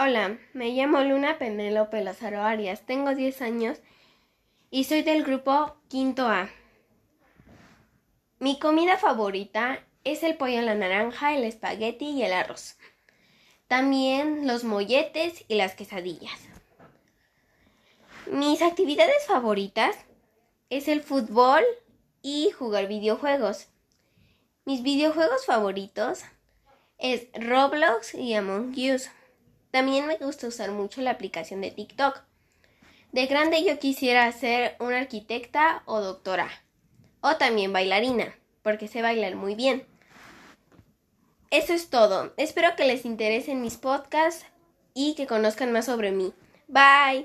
Hola, me llamo Luna Penélope Lázaro Arias, tengo 10 años y soy del grupo Quinto A. Mi comida favorita es el pollo en la naranja, el espagueti y el arroz. También los molletes y las quesadillas. Mis actividades favoritas es el fútbol y jugar videojuegos. Mis videojuegos favoritos es Roblox y Among Us. También me gusta usar mucho la aplicación de TikTok. De grande yo quisiera ser una arquitecta o doctora. O también bailarina, porque sé bailar muy bien. Eso es todo. Espero que les interesen mis podcasts y que conozcan más sobre mí. Bye.